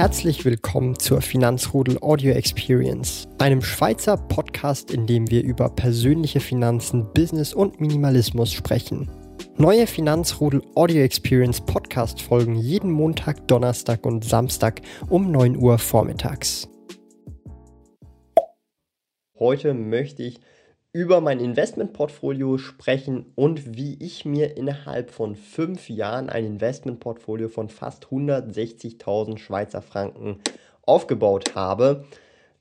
Herzlich willkommen zur Finanzrudel Audio Experience, einem Schweizer Podcast, in dem wir über persönliche Finanzen, Business und Minimalismus sprechen. Neue Finanzrudel Audio Experience Podcast folgen jeden Montag, Donnerstag und Samstag um 9 Uhr vormittags. Heute möchte ich über mein Investmentportfolio sprechen und wie ich mir innerhalb von fünf Jahren ein Investmentportfolio von fast 160.000 Schweizer Franken aufgebaut habe.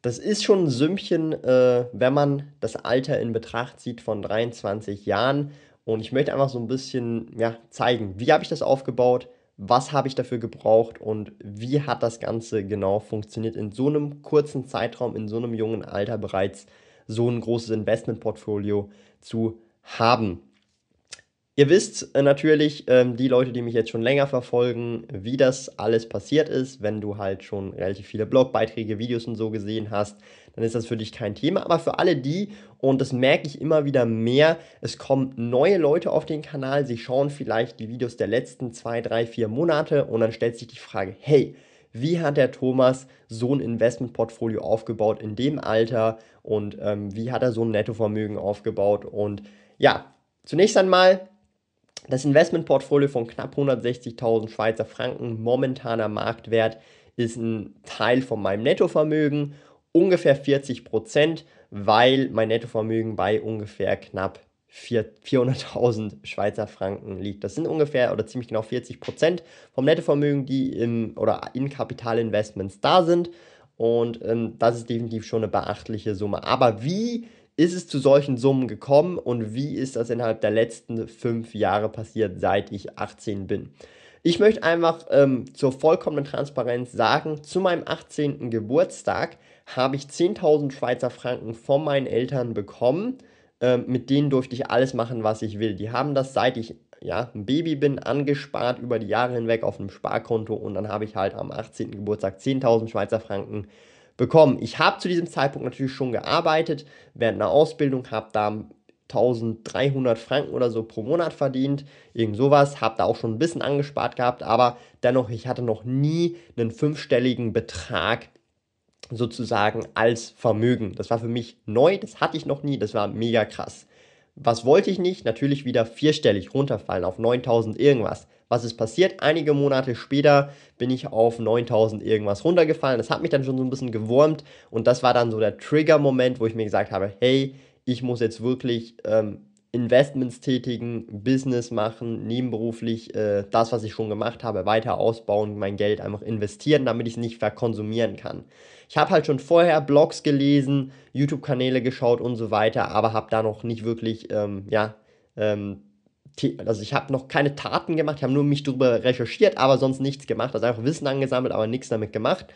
Das ist schon ein Sümmchen, äh, wenn man das Alter in Betracht zieht von 23 Jahren. Und ich möchte einfach so ein bisschen ja, zeigen, wie habe ich das aufgebaut, was habe ich dafür gebraucht und wie hat das Ganze genau funktioniert in so einem kurzen Zeitraum, in so einem jungen Alter bereits so ein großes Investmentportfolio zu haben. Ihr wisst äh, natürlich, ähm, die Leute, die mich jetzt schon länger verfolgen, wie das alles passiert ist. Wenn du halt schon relativ viele Blogbeiträge, Videos und so gesehen hast, dann ist das für dich kein Thema. Aber für alle die, und das merke ich immer wieder mehr, es kommen neue Leute auf den Kanal, sie schauen vielleicht die Videos der letzten zwei, drei, vier Monate und dann stellt sich die Frage, hey, wie hat der Thomas so ein Investmentportfolio aufgebaut in dem Alter und ähm, wie hat er so ein Nettovermögen aufgebaut. Und ja, zunächst einmal das Investmentportfolio von knapp 160.000 Schweizer Franken, momentaner Marktwert, ist ein Teil von meinem Nettovermögen, ungefähr 40 Prozent, weil mein Nettovermögen bei ungefähr knapp 400.000 Schweizer Franken liegt. Das sind ungefähr oder ziemlich genau 40 Prozent vom Nettovermögen, die im oder in Kapitalinvestments da sind. Und ähm, das ist definitiv schon eine beachtliche Summe. Aber wie ist es zu solchen Summen gekommen und wie ist das innerhalb der letzten fünf Jahre passiert, seit ich 18 bin? Ich möchte einfach ähm, zur vollkommenen Transparenz sagen, zu meinem 18. Geburtstag habe ich 10.000 Schweizer Franken von meinen Eltern bekommen ähm, mit denen durfte ich alles machen, was ich will. Die haben das, seit ich ja, ein Baby bin, angespart über die Jahre hinweg auf einem Sparkonto und dann habe ich halt am 18. Geburtstag 10.000 Schweizer Franken bekommen. Ich habe zu diesem Zeitpunkt natürlich schon gearbeitet, während einer Ausbildung, habe da 1300 Franken oder so pro Monat verdient, irgend sowas, habe da auch schon ein bisschen angespart gehabt, aber dennoch, ich hatte noch nie einen fünfstelligen Betrag sozusagen als Vermögen. Das war für mich neu, das hatte ich noch nie, das war mega krass. Was wollte ich nicht? Natürlich wieder vierstellig runterfallen auf 9000 irgendwas. Was ist passiert? Einige Monate später bin ich auf 9000 irgendwas runtergefallen. Das hat mich dann schon so ein bisschen gewurmt und das war dann so der Trigger-Moment, wo ich mir gesagt habe, hey, ich muss jetzt wirklich ähm, Investments tätigen, Business machen, nebenberuflich äh, das, was ich schon gemacht habe, weiter ausbauen, mein Geld einfach investieren, damit ich es nicht verkonsumieren kann. Ich habe halt schon vorher Blogs gelesen, YouTube-Kanäle geschaut und so weiter, aber habe da noch nicht wirklich, ähm, ja, ähm, also ich habe noch keine Taten gemacht, ich habe nur mich darüber recherchiert, aber sonst nichts gemacht, also einfach Wissen angesammelt, aber nichts damit gemacht.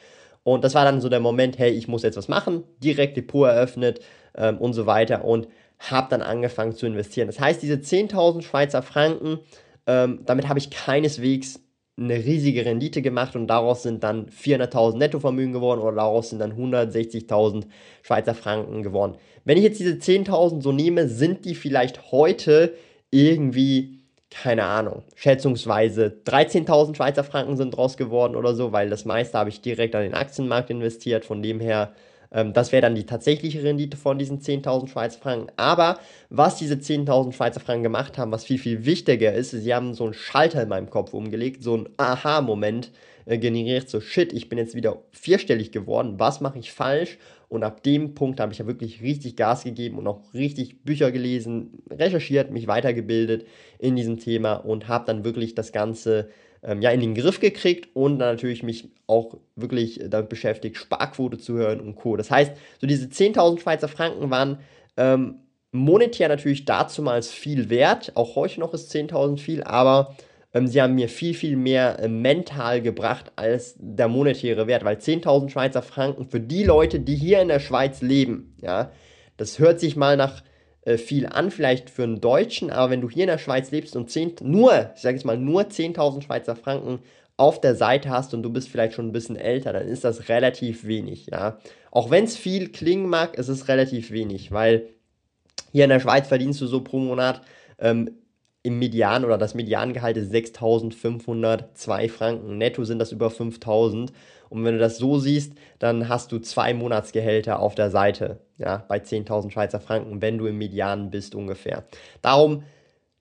Und das war dann so der Moment, hey, ich muss jetzt was machen, direkt Depot eröffnet ähm, und so weiter und habe dann angefangen zu investieren. Das heißt, diese 10.000 Schweizer Franken, ähm, damit habe ich keineswegs eine riesige Rendite gemacht und daraus sind dann 400.000 Nettovermögen geworden oder daraus sind dann 160.000 Schweizer Franken geworden. Wenn ich jetzt diese 10.000 so nehme, sind die vielleicht heute irgendwie, keine Ahnung, schätzungsweise 13.000 Schweizer Franken sind draus geworden oder so, weil das meiste habe ich direkt an den Aktienmarkt investiert, von dem her ähm, das wäre dann die tatsächliche Rendite von diesen 10.000 Schweizer Franken. Aber was diese 10.000 Schweizer Franken gemacht haben, was viel, viel wichtiger ist, sie haben so einen Schalter in meinem Kopf umgelegt, so einen Aha-Moment äh, generiert, so shit, ich bin jetzt wieder vierstellig geworden, was mache ich falsch? Und ab dem Punkt habe ich ja wirklich richtig Gas gegeben und auch richtig Bücher gelesen, recherchiert, mich weitergebildet in diesem Thema und habe dann wirklich das Ganze ähm, ja, in den Griff gekriegt und dann natürlich mich auch wirklich damit beschäftigt, Sparquote zu hören und Co. Das heißt, so diese 10.000 Schweizer Franken waren ähm, monetär natürlich dazumals viel wert. Auch heute noch ist 10.000 viel, aber ähm, sie haben mir viel, viel mehr äh, mental gebracht als der monetäre Wert, weil 10.000 Schweizer Franken für die Leute, die hier in der Schweiz leben, ja, das hört sich mal nach äh, viel an, vielleicht für einen Deutschen, aber wenn du hier in der Schweiz lebst und 10, nur, ich sage jetzt mal, nur 10.000 Schweizer Franken auf der Seite hast und du bist vielleicht schon ein bisschen älter, dann ist das relativ wenig, ja. Auch wenn es viel klingen mag, ist es relativ wenig, weil hier in der Schweiz verdienst du so pro Monat ähm, im Median oder das Mediangehalt ist 6.502 Franken. Netto sind das über 5.000. Und wenn du das so siehst, dann hast du zwei Monatsgehälter auf der Seite, ja, bei 10.000 Schweizer Franken, wenn du im Median bist ungefähr. Darum,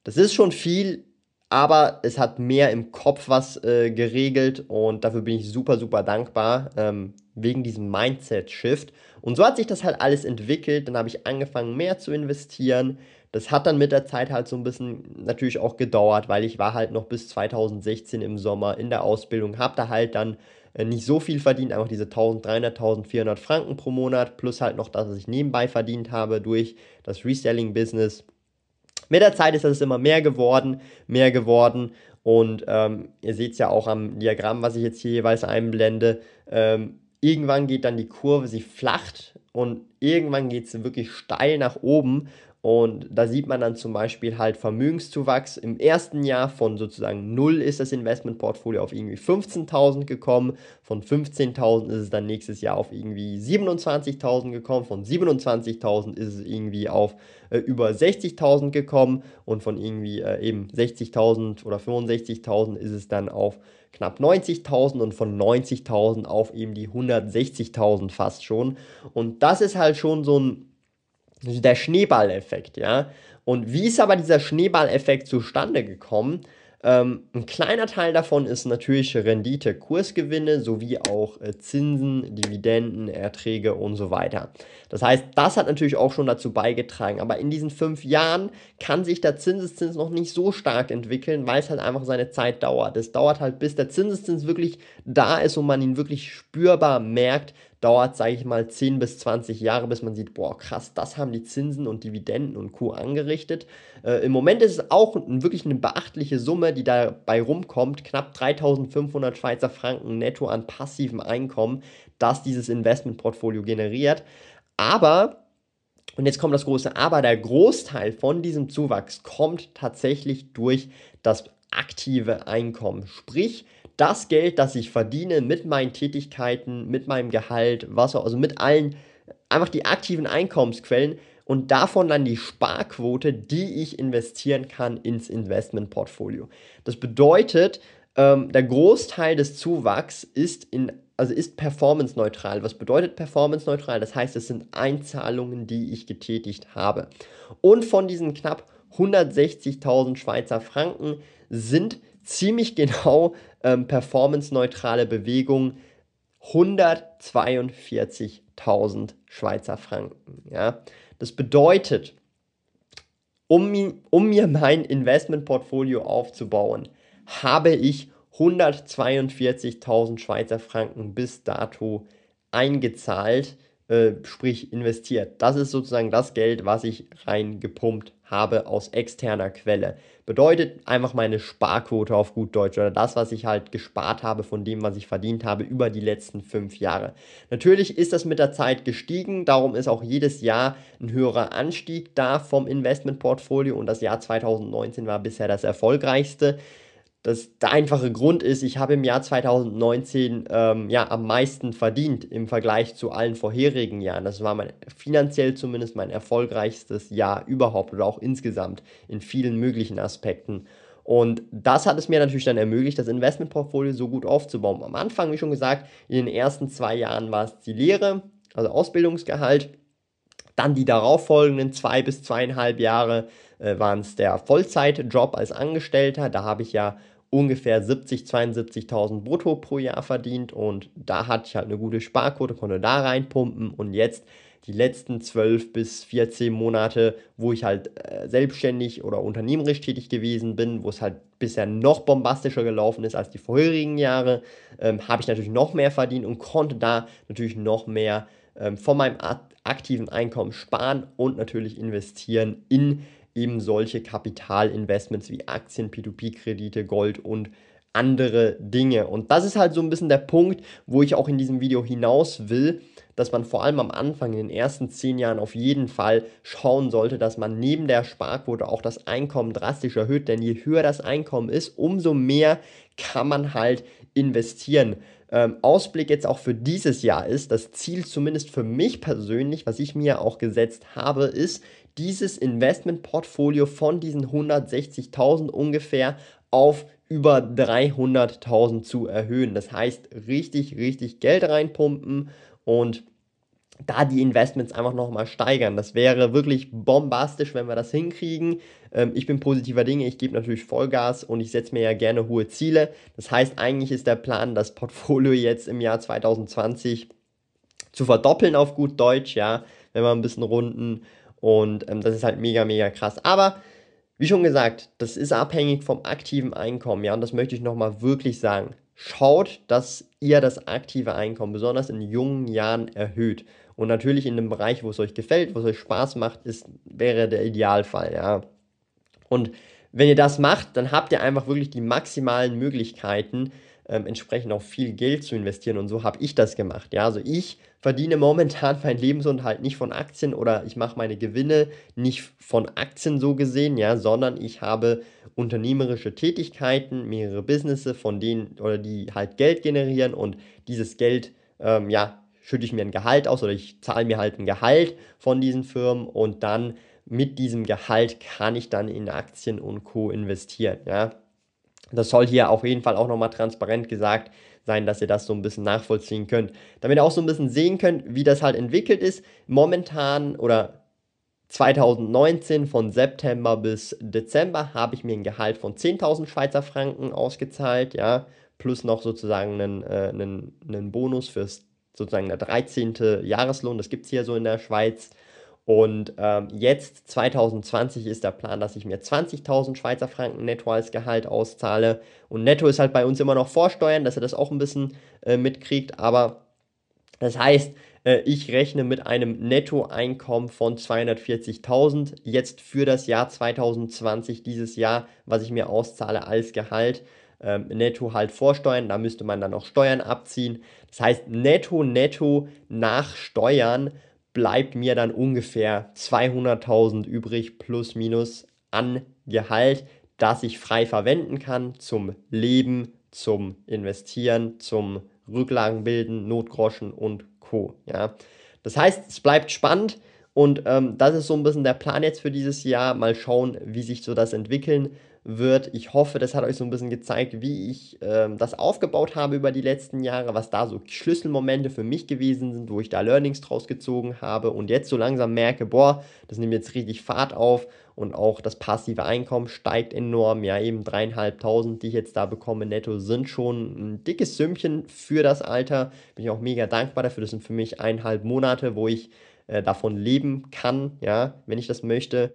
das ist schon viel, aber es hat mehr im Kopf was äh, geregelt und dafür bin ich super, super dankbar ähm, wegen diesem Mindset-Shift. Und so hat sich das halt alles entwickelt. Dann habe ich angefangen, mehr zu investieren. Das hat dann mit der Zeit halt so ein bisschen natürlich auch gedauert, weil ich war halt noch bis 2016 im Sommer in der Ausbildung, habe da halt dann äh, nicht so viel verdient, einfach diese 1300, 1400 Franken pro Monat, plus halt noch das, was ich nebenbei verdient habe durch das Reselling-Business. Mit der Zeit ist das immer mehr geworden, mehr geworden. Und ähm, ihr seht es ja auch am Diagramm, was ich jetzt hier jeweils einblende. Ähm, irgendwann geht dann die Kurve, sie flacht und irgendwann geht es wirklich steil nach oben. Und da sieht man dann zum Beispiel halt Vermögenszuwachs. Im ersten Jahr von sozusagen 0 ist das Investmentportfolio auf irgendwie 15.000 gekommen. Von 15.000 ist es dann nächstes Jahr auf irgendwie 27.000 gekommen. Von 27.000 ist es irgendwie auf äh, über 60.000 gekommen. Und von irgendwie äh, eben 60.000 oder 65.000 ist es dann auf knapp 90.000 und von 90.000 auf eben die 160.000 fast schon. Und das ist halt schon so ein der Schneeballeffekt, ja. Und wie ist aber dieser Schneeballeffekt zustande gekommen? Ähm, ein kleiner Teil davon ist natürlich Rendite, Kursgewinne sowie auch äh, Zinsen, Dividenden, Erträge und so weiter. Das heißt, das hat natürlich auch schon dazu beigetragen. Aber in diesen fünf Jahren kann sich der Zinseszins noch nicht so stark entwickeln, weil es halt einfach seine Zeit dauert. Es dauert halt, bis der Zinseszins wirklich da ist und man ihn wirklich spürbar merkt, dauert, sage ich mal, 10 bis 20 Jahre, bis man sieht, boah, krass, das haben die Zinsen und Dividenden und Co. angerichtet. Äh, Im Moment ist es auch wirklich eine beachtliche Summe, die dabei rumkommt, knapp 3500 Schweizer Franken netto an passivem Einkommen, das dieses Investmentportfolio generiert. Aber und jetzt kommt das große Aber, der Großteil von diesem Zuwachs kommt tatsächlich durch das aktive Einkommen. Sprich, das Geld, das ich verdiene mit meinen Tätigkeiten, mit meinem Gehalt, was auch, also mit allen, einfach die aktiven Einkommensquellen und davon dann die Sparquote, die ich investieren kann ins Investmentportfolio. Das bedeutet, ähm, der Großteil des Zuwachs ist in also ist performance-neutral. Was bedeutet performance-neutral? Das heißt, es sind Einzahlungen, die ich getätigt habe. Und von diesen knapp 160.000 Schweizer Franken sind ziemlich genau ähm, performance-neutrale Bewegungen 142.000 Schweizer Franken. Ja? Das bedeutet, um, um mir mein Investmentportfolio aufzubauen, habe ich 142.000 Schweizer Franken bis dato eingezahlt, äh, sprich investiert. Das ist sozusagen das Geld, was ich reingepumpt habe aus externer Quelle. Bedeutet einfach meine Sparquote auf gut Deutsch oder das, was ich halt gespart habe von dem, was ich verdient habe über die letzten fünf Jahre. Natürlich ist das mit der Zeit gestiegen, darum ist auch jedes Jahr ein höherer Anstieg da vom Investmentportfolio und das Jahr 2019 war bisher das erfolgreichste. Das, der einfache Grund ist, ich habe im Jahr 2019 ähm, ja, am meisten verdient im Vergleich zu allen vorherigen Jahren. Das war mein, finanziell zumindest mein erfolgreichstes Jahr überhaupt oder auch insgesamt in vielen möglichen Aspekten. Und das hat es mir natürlich dann ermöglicht, das Investmentportfolio so gut aufzubauen. Am Anfang, wie schon gesagt, in den ersten zwei Jahren war es die Lehre, also Ausbildungsgehalt. Dann die darauffolgenden zwei bis zweieinhalb Jahre äh, waren es der Vollzeitjob als Angestellter. Da habe ich ja ungefähr 70, 72.000 brutto pro Jahr verdient und da hatte ich halt eine gute Sparquote, konnte da reinpumpen und jetzt die letzten 12 bis 14 Monate, wo ich halt äh, selbstständig oder unternehmerisch tätig gewesen bin, wo es halt bisher noch bombastischer gelaufen ist als die vorherigen Jahre, ähm, habe ich natürlich noch mehr verdient und konnte da natürlich noch mehr ähm, von meinem aktiven Einkommen sparen und natürlich investieren in eben solche Kapitalinvestments wie Aktien, P2P-Kredite, Gold und andere Dinge. Und das ist halt so ein bisschen der Punkt, wo ich auch in diesem Video hinaus will, dass man vor allem am Anfang, in den ersten zehn Jahren auf jeden Fall schauen sollte, dass man neben der Sparquote auch das Einkommen drastisch erhöht. Denn je höher das Einkommen ist, umso mehr kann man halt investieren ähm, Ausblick jetzt auch für dieses Jahr ist, das Ziel zumindest für mich persönlich, was ich mir auch gesetzt habe, ist, dieses Investmentportfolio von diesen 160.000 ungefähr auf über 300.000 zu erhöhen. Das heißt, richtig, richtig Geld reinpumpen und da die Investments einfach nochmal steigern. Das wäre wirklich bombastisch, wenn wir das hinkriegen. Ähm, ich bin positiver Dinge, ich gebe natürlich Vollgas und ich setze mir ja gerne hohe Ziele. Das heißt, eigentlich ist der Plan, das Portfolio jetzt im Jahr 2020 zu verdoppeln auf gut Deutsch, ja, wenn wir ein bisschen runden. Und ähm, das ist halt mega, mega krass. Aber wie schon gesagt, das ist abhängig vom aktiven Einkommen, ja, und das möchte ich nochmal wirklich sagen. Schaut, dass ihr das aktive Einkommen besonders in jungen Jahren erhöht. Und natürlich in einem Bereich, wo es euch gefällt, wo es euch Spaß macht, ist, wäre der Idealfall, ja. Und wenn ihr das macht, dann habt ihr einfach wirklich die maximalen Möglichkeiten, ähm, entsprechend auch viel Geld zu investieren. Und so habe ich das gemacht. Ja, also ich verdiene momentan meinen Lebensunterhalt nicht von Aktien oder ich mache meine Gewinne nicht von Aktien so gesehen, ja, sondern ich habe unternehmerische Tätigkeiten, mehrere Businesses, von denen oder die halt Geld generieren und dieses Geld, ähm, ja, schütte ich mir ein Gehalt aus oder ich zahle mir halt ein Gehalt von diesen Firmen und dann mit diesem Gehalt kann ich dann in Aktien und Co. investieren, ja. Das soll hier auf jeden Fall auch nochmal transparent gesagt sein, dass ihr das so ein bisschen nachvollziehen könnt. Damit ihr auch so ein bisschen sehen könnt, wie das halt entwickelt ist. Momentan oder 2019 von September bis Dezember habe ich mir ein Gehalt von 10.000 Schweizer Franken ausgezahlt, ja, plus noch sozusagen einen, äh, einen, einen Bonus fürs sozusagen der 13. Jahreslohn, das gibt es hier so in der Schweiz. Und ähm, jetzt 2020 ist der Plan, dass ich mir 20.000 Schweizer Franken netto als Gehalt auszahle. Und netto ist halt bei uns immer noch Vorsteuern, dass er das auch ein bisschen äh, mitkriegt. Aber das heißt, äh, ich rechne mit einem Nettoeinkommen von 240.000 jetzt für das Jahr 2020, dieses Jahr, was ich mir auszahle als Gehalt. Ähm, netto halt vorsteuern, da müsste man dann noch Steuern abziehen. Das heißt, netto, netto nach Steuern bleibt mir dann ungefähr 200.000 übrig plus minus an Gehalt, das ich frei verwenden kann zum Leben, zum Investieren, zum Rücklagenbilden, Notgroschen und Co. Ja. Das heißt, es bleibt spannend und ähm, das ist so ein bisschen der Plan jetzt für dieses Jahr. Mal schauen, wie sich so das entwickeln wird. Ich hoffe, das hat euch so ein bisschen gezeigt, wie ich ähm, das aufgebaut habe über die letzten Jahre, was da so Schlüsselmomente für mich gewesen sind, wo ich da Learnings draus gezogen habe und jetzt so langsam merke, boah, das nimmt jetzt richtig Fahrt auf und auch das passive Einkommen steigt enorm. Ja, eben dreieinhalbtausend, die ich jetzt da bekomme netto, sind schon ein dickes Sümmchen für das Alter. Bin ich auch mega dankbar dafür. Das sind für mich eineinhalb Monate, wo ich äh, davon leben kann, ja, wenn ich das möchte.